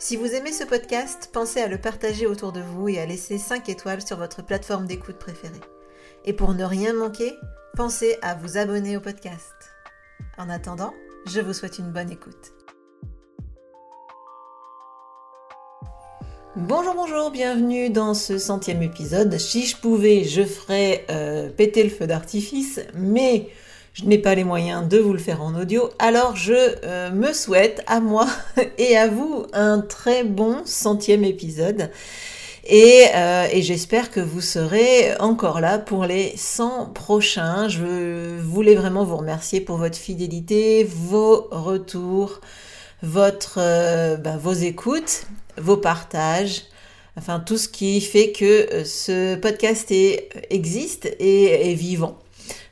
Si vous aimez ce podcast, pensez à le partager autour de vous et à laisser 5 étoiles sur votre plateforme d'écoute préférée. Et pour ne rien manquer, pensez à vous abonner au podcast. En attendant, je vous souhaite une bonne écoute. Bonjour, bonjour, bienvenue dans ce centième épisode. Si je pouvais, je ferais euh, péter le feu d'artifice, mais je n'ai pas les moyens de vous le faire en audio, alors je euh, me souhaite à moi et à vous un très bon centième épisode. Et, euh, j'espère que vous serez encore là pour les 100 prochains. Je voulais vraiment vous remercier pour votre fidélité, vos retours, euh, bah, vos écoutes, vos partages, enfin tout ce qui fait que ce podcast existe et est vivant.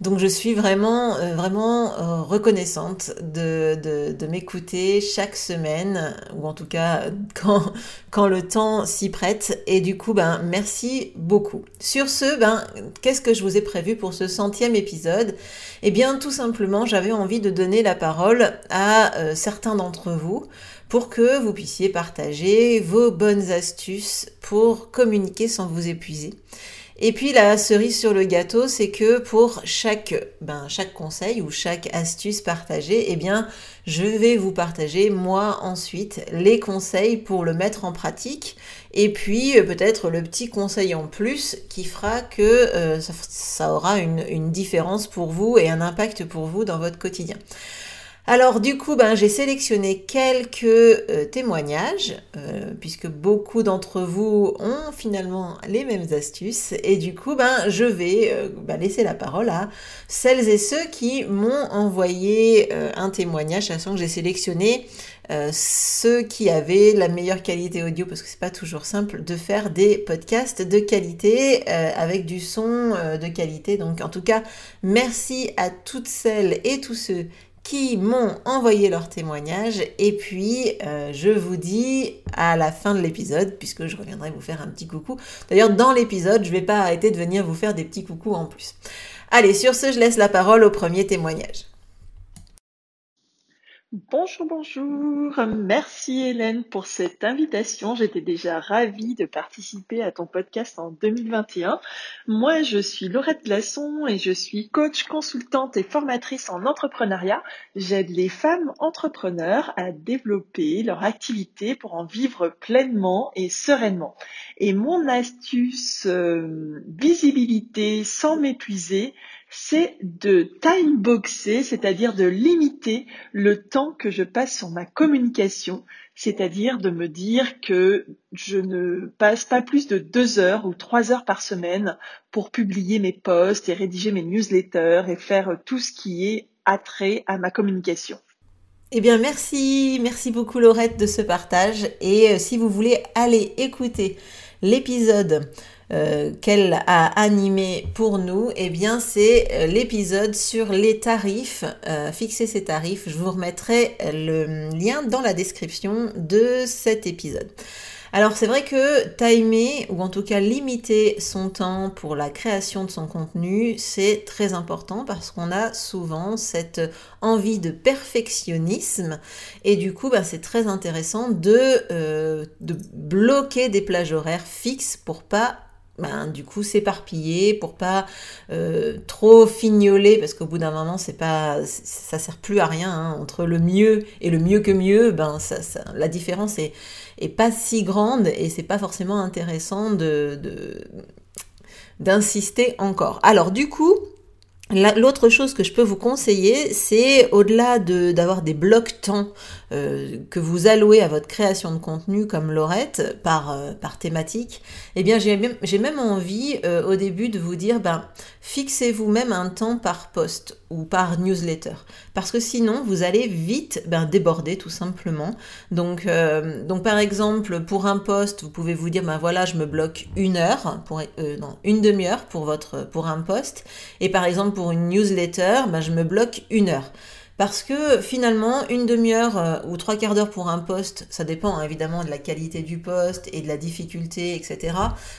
Donc je suis vraiment, euh, vraiment euh, reconnaissante de, m'écouter chaque semaine, ou en tout cas quand, quand le temps s'y prête. Et du coup, ben, merci beaucoup. Sur ce, ben, qu'est-ce que je vous ai prévu pour ce centième épisode? Eh bien, tout simplement, j'avais envie de donner la parole à euh, certains d'entre vous pour que vous puissiez partager vos bonnes astuces pour communiquer sans vous épuiser. Et puis la cerise sur le gâteau, c'est que pour chaque, ben, chaque conseil ou chaque astuce partagée, eh bien, je vais vous partager moi ensuite les conseils pour le mettre en pratique. Et puis euh, peut-être le petit conseil en plus qui fera que euh, ça, aura une, une différence pour vous et un impact pour vous dans votre quotidien. Alors du coup, ben, j'ai sélectionné quelques euh, témoignages, euh, puisque beaucoup d'entre vous ont finalement les mêmes astuces, et du coup, ben, je vais euh, ben, laisser la parole à celles et ceux qui m'ont envoyé un témoignage, sachant que j'ai sélectionné ceux qui avaient la meilleure qualité audio, parce que c'est pas toujours simple de faire des podcasts de qualité avec du son de qualité. Donc en tout cas, merci à toutes celles et tous ceux qui m'ont envoyé leur témoignage. Et puis, euh, je vous dis à la fin de l'épisode, puisque je reviendrai vous faire un petit coucou. D'ailleurs, dans l'épisode, je ne vais pas arrêter de venir vous faire des petits coucous en plus. Allez, sur ce, je laisse la parole au premier témoignage. Bonjour, bonjour. Merci Hélène pour cette invitation. J'étais déjà ravie de participer à ton podcast en 2021. Moi, je suis Laurette Glasson et je suis coach, consultante et formatrice en entrepreneuriat. J'aide les femmes entrepreneurs à développer leur activité pour en vivre pleinement et sereinement. Et mon astuce euh, visibilité sans m'épuiser, c'est de timeboxer, c'est-à-dire de limiter le temps que je passe sur ma communication, c'est-à-dire de me dire que je ne passe pas plus de deux heures ou trois heures par semaine pour publier mes posts et rédiger mes newsletters et faire tout ce qui est attrait à ma communication. Eh bien, merci, merci beaucoup Laurette de ce partage. Et euh, si vous voulez aller écouter l'épisode euh, qu'elle a animé pour nous, eh bien c'est euh, l'épisode sur les tarifs, euh, fixer ses tarifs. Je vous remettrai le lien dans la description de cet épisode. Alors c'est vrai que timer, ou en tout cas limiter son temps pour la création de son contenu, c'est très important parce qu'on a souvent cette envie de perfectionnisme et du coup bah, c'est très intéressant de, de bloquer des plages horaires fixes pour pas ben, du coup s'éparpiller, pour pas euh, trop fignoler, parce qu'au bout d'un moment, c'est pas, ça sert plus à rien. Hein. Entre le mieux et le mieux que mieux, ben, ça, la différence est, est, pas si grande et c'est pas forcément intéressant de, d'insister encore. Alors du coup, L'autre chose que je peux vous conseiller, c'est au-delà d'avoir des blocs temps euh, que vous allouez à votre création de contenu comme Laurette par, euh, thématique, eh bien j'ai même, envie euh, au début de vous dire, ben, fixez-vous même un temps par post ou par newsletter. Parce que sinon, vous allez vite ben, déborder tout simplement. Donc, donc par exemple, pour un post, vous pouvez vous dire, ben voilà, je me bloque une heure, pour, non, une demi-heure pour, votre, pour un post. Et par exemple, pour une newsletter, ben, je me bloque une heure. Parce que finalement, une demi-heure euh, ou trois quarts d'heure pour un poste, ça dépend hein, évidemment de la qualité du poste et de la difficulté, etc.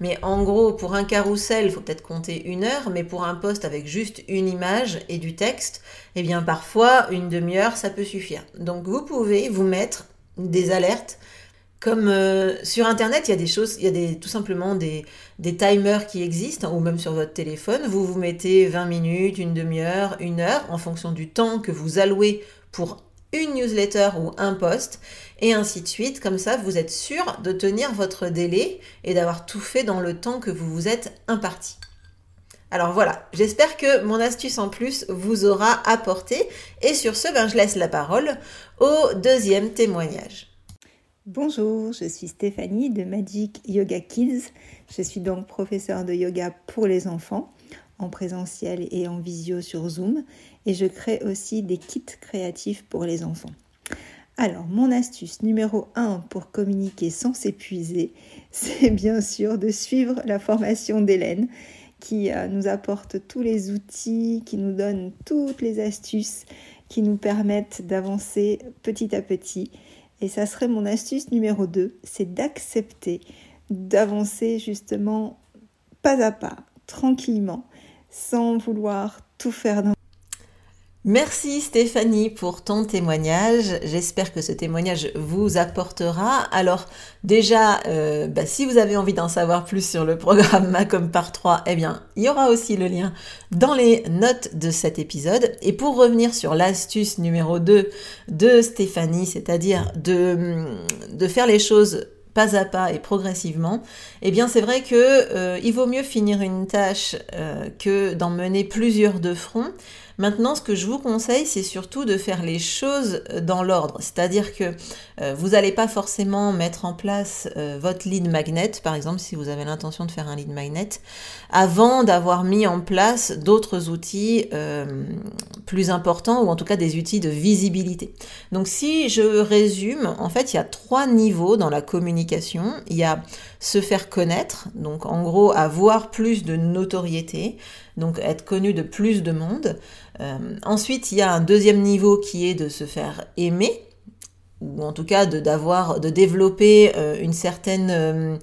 Mais en gros, pour un carrousel, il faut peut-être compter une heure, mais pour un poste avec juste une image et du texte, eh bien parfois, une demi-heure, ça peut suffire. Donc vous pouvez vous mettre des alertes comme euh, sur Internet, il y a des choses, il y a tout simplement des, des timers qui existent, ou même sur votre téléphone. Vous vous mettez 20 minutes, une demi-heure, une heure, en fonction du temps que vous allouez pour une newsletter ou un post, et ainsi de suite. Comme ça, vous êtes sûr de tenir votre délai et d'avoir tout fait dans le temps que vous vous êtes imparti. Alors voilà, j'espère que mon astuce en plus vous aura apporté. Et sur ce, ben, je laisse la parole au deuxième témoignage. Bonjour, je suis Stéphanie de Magic Yoga Kids. Je suis donc professeure de yoga pour les enfants en présentiel et en visio sur Zoom et je crée aussi des kits créatifs pour les enfants. Alors, mon astuce numéro 1 pour communiquer sans s'épuiser, c'est bien sûr de suivre la formation d'Hélène qui euh, nous apporte tous les outils, qui nous donne toutes les astuces qui nous permettent d'avancer petit à petit et ça serait mon astuce numéro 2, c'est d'accepter d'avancer justement pas à pas, tranquillement, sans vouloir tout faire d'un Merci Stéphanie pour ton témoignage. J'espère que ce témoignage vous apportera. Alors déjà, euh, bah, si vous avez envie d'en savoir plus sur le programme Macom par 3, eh bien, il y aura aussi le lien dans les notes de cet épisode. Et pour revenir sur l'astuce numéro 2 de Stéphanie, c'est-à-dire de, de faire les choses pas à pas et progressivement, eh bien c'est vrai que euh, il vaut mieux finir une tâche euh, que d'en mener plusieurs de front. Maintenant, ce que je vous conseille, c'est surtout de faire les choses euh, dans l'ordre. C'est-à-dire que euh, vous n'allez pas forcément mettre en place euh, votre lead magnet, par exemple, si vous avez l'intention de faire un lead magnet, avant d'avoir mis en place d'autres outils plus importants ou en tout cas des outils de visibilité. Donc, si je résume, en fait, il y a trois niveaux dans la communication. Il y a se faire connaître, donc en gros avoir plus de notoriété, donc être connu de plus de monde. Euh, ensuite, il y a un deuxième niveau qui est de se faire aimer, ou en tout cas de, d'avoir, développer euh, euh,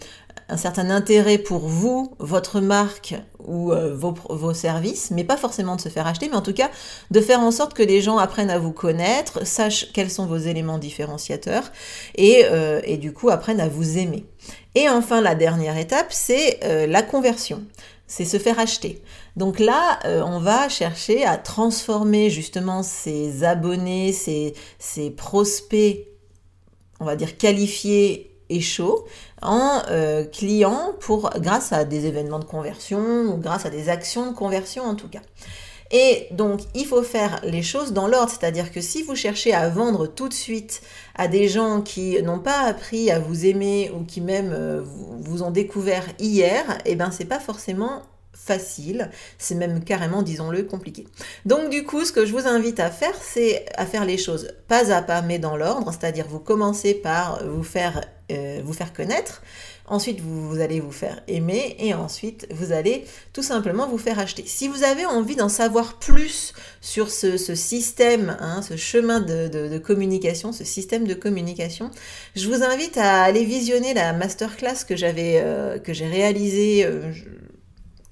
un certain intérêt pour vous, votre marque ou vos, services, mais pas forcément de se faire acheter, mais en tout cas de faire en sorte que les gens apprennent à vous connaître, sachent quels sont vos éléments différenciateurs et du coup apprennent à vous aimer. Et enfin, la dernière étape, c'est la conversion c'est se faire acheter. Donc là, euh, on va chercher à transformer justement ces abonnés, ces, prospects, on va dire qualifiés et chauds, en euh, clients grâce à des événements de conversion ou grâce à des actions de conversion en tout cas. Et donc, il faut faire les choses dans l'ordre, c'est-à-dire que si vous cherchez à vendre tout de suite à des gens qui n'ont pas appris à vous aimer ou qui même euh, vous ont découvert hier, eh ben c'est pas forcément facile, c'est même carrément, disons-le, compliqué. Donc du coup, ce que je vous invite à faire, c'est à faire les choses pas à pas, mais dans l'ordre, c'est-à-dire vous commencez par vous faire, euh, vous faire connaître, Ensuite, vous, allez vous faire aimer et ensuite, vous allez tout simplement vous faire acheter. Si vous avez envie d'en savoir plus sur ce, système, hein, ce chemin de, communication, ce système de communication, je vous invite à aller visionner la masterclass que j'avais, euh, que j'ai réalisée. Euh,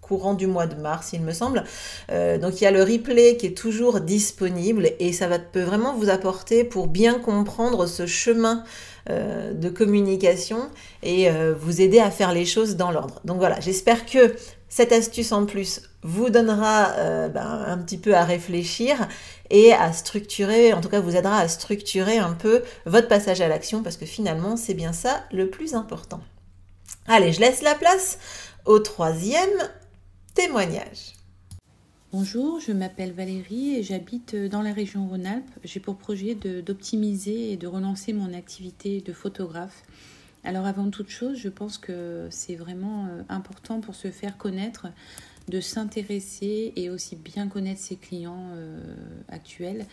courant du mois de mars, il me semble. donc il y a le replay qui est toujours disponible et ça va, peut vraiment vous apporter pour bien comprendre ce chemin de communication et vous aider à faire les choses dans l'ordre. Donc voilà, j'espère que cette astuce en plus vous donnera ben, un petit peu à réfléchir et à structurer, en tout cas vous aidera à structurer un peu votre passage à l'action parce que finalement c'est bien ça le plus important. Allez, je laisse la place au troisième témoignage. Bonjour, je m'appelle Valérie et j'habite dans la région Rhône-Alpes. J'ai pour projet d'optimiser et de relancer mon activité de photographe. Alors avant toute chose, je pense que c'est vraiment euh, important pour se faire connaître de s'intéresser et aussi bien connaître ses clients euh, actuels.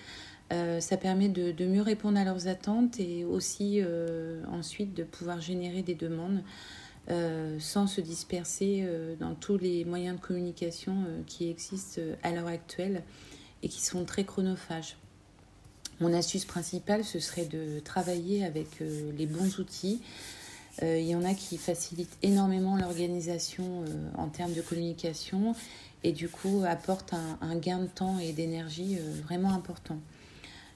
Euh, ça permet de, mieux répondre à leurs attentes et aussi ensuite de pouvoir générer des demandes sans se disperser dans tous les moyens de communication qui existent à l'heure actuelle et qui sont très chronophages. Mon astuce principale, ce serait de travailler avec les bons outils, euh, il y en a qui facilitent énormément l'organisation euh, en termes de communication et du coup apportent un, gain de temps et d'énergie euh, vraiment important.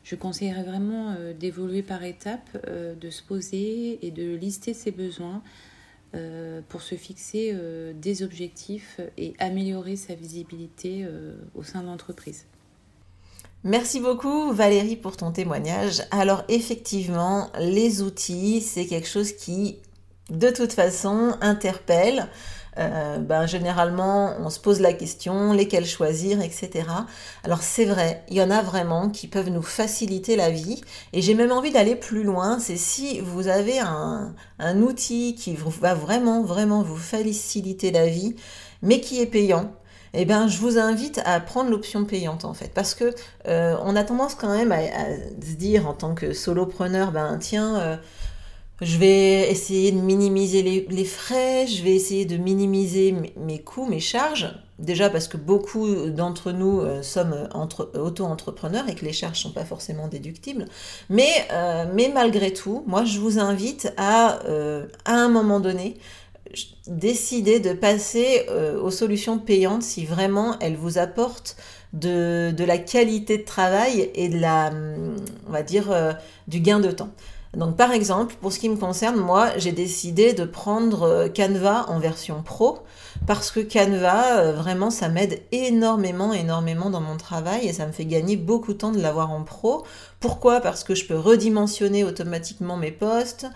Je conseillerais vraiment d'évoluer par étapes, de se poser et de lister ses besoins pour se fixer des objectifs et améliorer sa visibilité au sein de l'entreprise. Merci beaucoup Valérie pour ton témoignage. Alors effectivement, les outils, c'est quelque chose qui de toute façon interpelle. Euh, ben, généralement, on se pose la question, lesquels choisir, etc. Alors c'est vrai, il y en a vraiment qui peuvent nous faciliter la vie. Et j'ai même envie d'aller plus loin, c'est si vous avez un, outil qui va vraiment, vraiment vous faciliter la vie, mais qui est payant, eh ben, je vous invite à prendre l'option payante en fait, parce que euh, on a tendance quand même à, se dire en tant que solopreneur, ben tiens, euh, je vais essayer de minimiser les, frais, je vais essayer de minimiser mes, coûts, mes charges. Déjà parce que beaucoup d'entre nous euh, sommes auto-entrepreneurs et que les charges ne sont pas forcément déductibles. Mais, euh, mais malgré tout, moi je vous invite à, euh, à un moment donné, décider de passer aux solutions payantes si vraiment elles vous apportent de, de, la qualité de travail et de la, on va dire, du gain de temps. Donc par exemple, pour ce qui me concerne, moi, j'ai décidé de prendre euh, Canva en version pro parce que Canva, euh, vraiment, ça m'aide énormément, énormément dans mon travail et ça me fait gagner beaucoup de temps de l'avoir en pro. Pourquoi? Parce que je peux redimensionner automatiquement mes posts,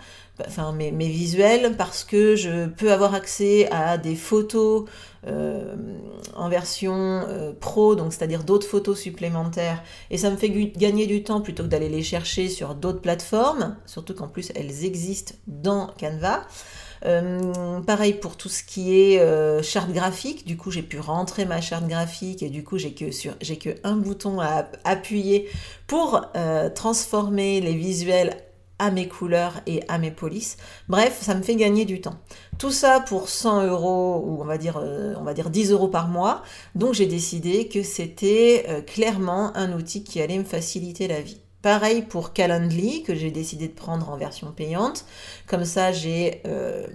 enfin mes, visuels, parce que je peux avoir accès à des photos euh, en version euh, pro, donc c'est-à-dire d'autres photos supplémentaires, et ça me fait gagner du temps plutôt que d'aller les chercher sur d'autres plateformes, surtout qu'en plus elles existent dans Canva. Euh, pareil pour tout ce qui est charte graphique, du coup j'ai pu rentrer ma charte graphique et du coup j'ai que, j'ai que un bouton à appuyer pour transformer les visuels à mes couleurs et à mes polices. Bref, ça me fait gagner du temps. Tout ça pour 100 euros ou on va dire, euh, on va dire 10 euros par mois. Donc j'ai décidé que c'était euh, clairement un outil qui allait me faciliter la vie. Pareil pour Calendly que j'ai décidé de prendre en version payante. Comme ça, j'ai euh,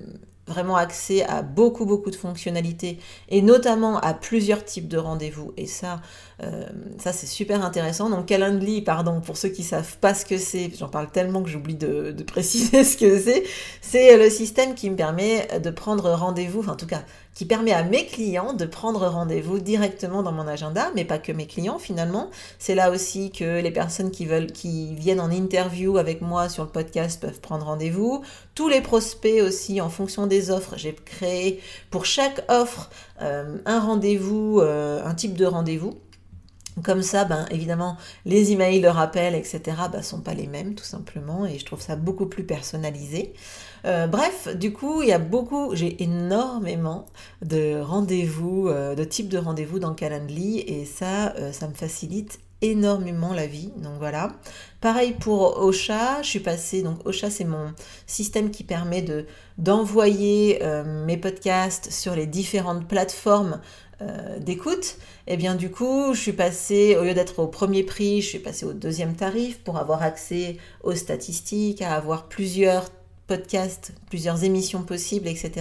vraiment accès à beaucoup beaucoup de fonctionnalités et notamment à plusieurs types de rendez-vous. Et ça euh, ça c'est super intéressant. Donc Calendly pardon pour ceux qui savent pas ce que c'est j'en parle tellement que j'oublie de, de, préciser ce que c'est. C'est le système qui me permet de prendre rendez-vous enfin en tout cas qui permet à mes clients de prendre rendez-vous directement dans mon agenda, mais pas que mes clients finalement. C'est là aussi que les personnes qui veulent, qui viennent en interview avec moi sur le podcast peuvent prendre rendez-vous. Tous les prospects aussi, en fonction des offres, j'ai créé pour chaque offre euh, un rendez-vous, euh, un type de rendez-vous. Comme ça, ben, évidemment, les emails, de rappel, etc., ben, sont pas les mêmes, tout simplement, et je trouve ça beaucoup plus personnalisé. Euh, bref, du coup, il y a beaucoup, j'ai énormément de rendez-vous, euh, de types de rendez-vous dans Calendly, et ça, euh, ça me facilite énormément la vie. Donc voilà. Pareil pour Ocha, je suis passée donc Ocha c'est mon système qui permet de d'envoyer mes podcasts sur les différentes plateformes euh, d'écoute, et eh bien du coup, je suis passée, au lieu d'être au premier prix, je suis passée au deuxième tarif pour avoir accès aux statistiques, à avoir plusieurs podcasts, plusieurs émissions possibles, etc.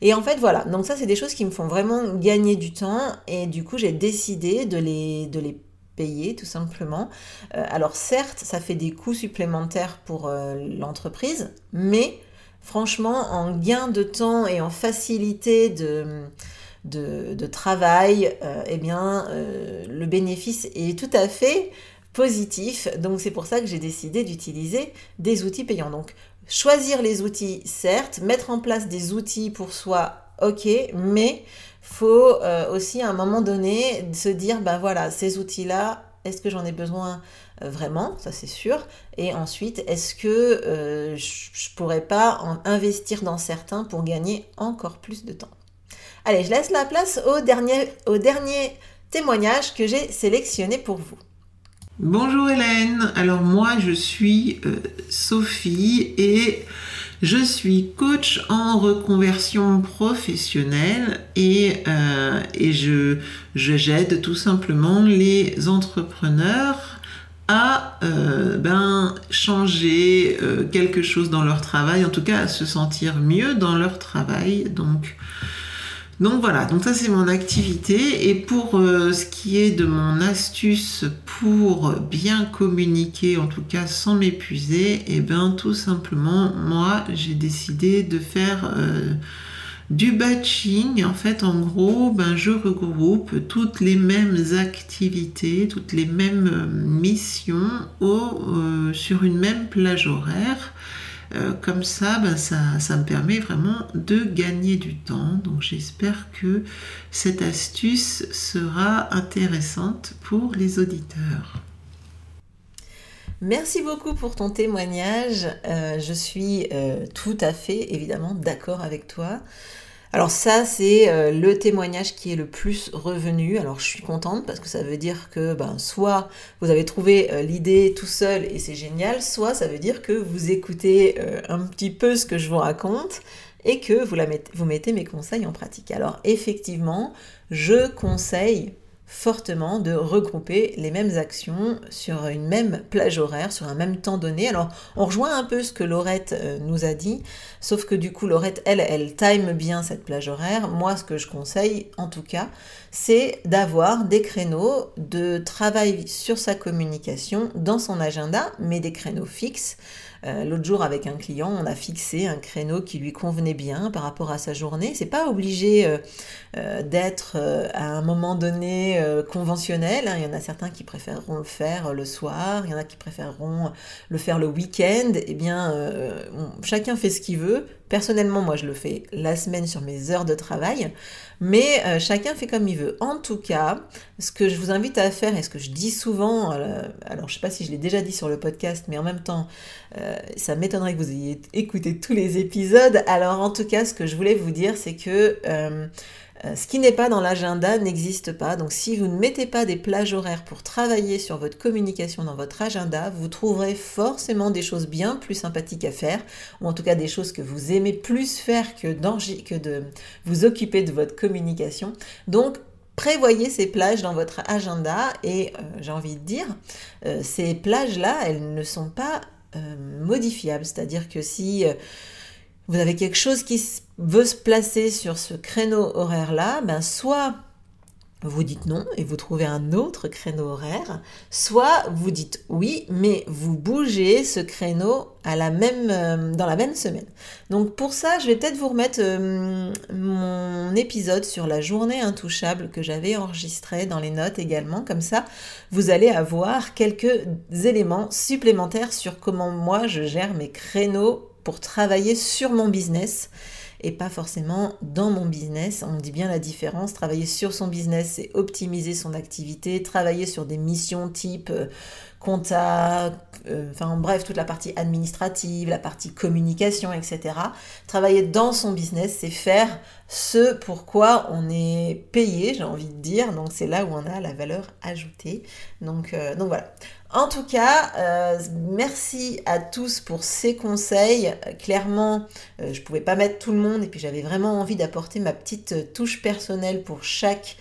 Et en fait, voilà. Donc ça, c'est des choses qui me font vraiment gagner du temps. Et du coup, j'ai décidé de les, de les payer tout simplement. Euh, alors certes, ça fait des coûts supplémentaires pour euh, l'entreprise, mais franchement, en gain de temps et en facilité de, de, travail, euh, eh bien, le bénéfice est tout à fait positif. Donc c'est pour ça que j'ai décidé d'utiliser des outils payants. Donc choisir les outils, certes, mettre en place des outils pour soi, ok, mais faut euh, aussi à un moment donné se dire, ben voilà, ces outils-là, est-ce que j'en ai besoin euh, vraiment? Ça c'est sûr. Et ensuite, est-ce que euh, je pourrais pas en investir dans certains pour gagner encore plus de temps? Allez, je laisse la place au dernier, témoignage que j'ai sélectionné pour vous. Bonjour Hélène, alors moi je suis Sophie et je suis coach en reconversion professionnelle et, euh, et je, j'aide tout simplement les entrepreneurs à euh, ben, changer euh, quelque chose dans leur travail, en tout cas à se sentir mieux dans leur travail. Donc, donc voilà, donc ça c'est mon activité. Et pour euh, ce qui est de mon astuce pour bien communiquer, en tout cas sans m'épuiser, et eh bien tout simplement, moi j'ai décidé de faire euh, du batching. En fait, en gros, ben, je regroupe toutes les mêmes activités, toutes les mêmes euh, missions sur une même plage horaire. Euh, comme ça, ben, ça, ça, me permet vraiment de gagner du temps. Donc j'espère que cette astuce sera intéressante pour les auditeurs. Merci beaucoup pour ton témoignage. Euh, je suis euh, tout à fait évidemment d'accord avec toi. Alors ça, c'est euh, le témoignage qui est le plus revenu. Alors je suis contente parce que ça veut dire que ben, soit vous avez trouvé euh, l'idée tout seul et c'est génial, soit ça veut dire que vous écoutez euh, un petit peu ce que je vous raconte et que vous, mettez mes conseils en pratique. Alors effectivement, je conseille fortement de regrouper les mêmes actions sur une même plage horaire, sur un même temps donné. Alors, on rejoint un peu ce que Laurette euh, nous a dit, sauf que du coup, Laurette, elle, elle time bien cette plage horaire. Moi, ce que je conseille, en tout cas, c'est d'avoir des créneaux de travail sur sa communication dans son agenda, mais des créneaux fixes. Euh, l'autre jour, avec un client, on a fixé un créneau qui lui convenait bien par rapport à sa journée. C'est pas obligé euh, euh, d'être à un moment donné conventionnel. Hein. Il y en a certains qui préféreront le faire le soir, il y en a qui préféreront le faire le week-end. Eh bien, chacun fait ce qu'il veut. Personnellement, moi, je le fais la semaine sur mes heures de travail, mais euh, chacun fait comme il veut. En tout cas, ce que je vous invite à faire et ce que je dis souvent, euh, alors je sais pas si je l'ai déjà dit sur le podcast, mais en même temps, euh, ça m'étonnerait que vous ayez écouté tous les épisodes. Alors en tout cas, ce que je voulais vous dire, c'est que euh, ce qui n'est pas dans l'agenda n'existe pas. Donc si vous ne mettez pas des plages horaires pour travailler sur votre communication dans votre agenda, vous trouverez forcément des choses bien plus sympathiques à faire, ou en tout cas des choses que vous aimez plus faire que, que de vous occuper de votre communication. Donc prévoyez ces plages dans votre agenda et euh, j'ai envie de dire, euh, ces plages-là, elles ne sont pas modifiables. C'est-à-dire que si vous avez quelque chose qui veut se placer sur ce créneau horaire-là, ben soit vous dites non et vous trouvez un autre créneau horaire, soit vous dites oui, mais vous bougez ce créneau à la même, euh, dans la même semaine. Donc pour ça, je vais peut-être vous remettre euh, mon épisode sur la journée intouchable que j'avais enregistré dans les notes également. Comme ça, vous allez avoir quelques éléments supplémentaires sur comment moi je gère mes créneaux pour travailler sur mon business et pas forcément dans mon business. On dit bien la différence. Travailler sur son business, c'est optimiser son activité, travailler sur des missions type euh, compta, euh, enfin bref, toute la partie administrative, la partie communication, etc. Travailler dans son business, c'est faire ce pourquoi on est payé, j'ai envie de dire. Donc c'est là où on a la valeur ajoutée. Donc, euh, donc voilà. En tout cas, euh, merci à tous pour ces conseils. Clairement, je ne pouvais pas mettre tout le monde et puis j'avais vraiment envie d'apporter ma petite touche personnelle pour chaque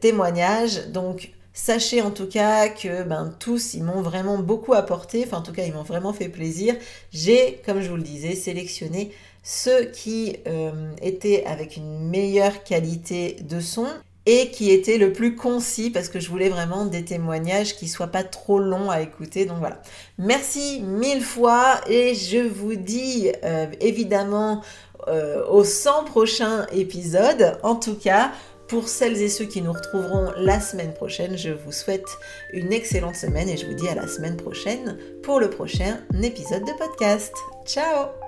témoignage. Donc Sachez en tout cas que ben, tous, ils m'ont vraiment beaucoup apporté, enfin en tout cas, ils m'ont vraiment fait plaisir. J'ai, comme je vous le disais, sélectionné ceux qui euh, étaient avec une meilleure qualité de son et qui étaient le plus concis parce que je voulais vraiment des témoignages qui soient pas trop longs à écouter. Donc voilà. Merci mille fois et je vous dis euh, évidemment euh, aux 100 prochains épisodes. En tout cas, pour celles et ceux qui nous retrouveront la semaine prochaine, je vous souhaite une excellente semaine et je vous dis à la semaine prochaine pour le prochain épisode de podcast. Ciao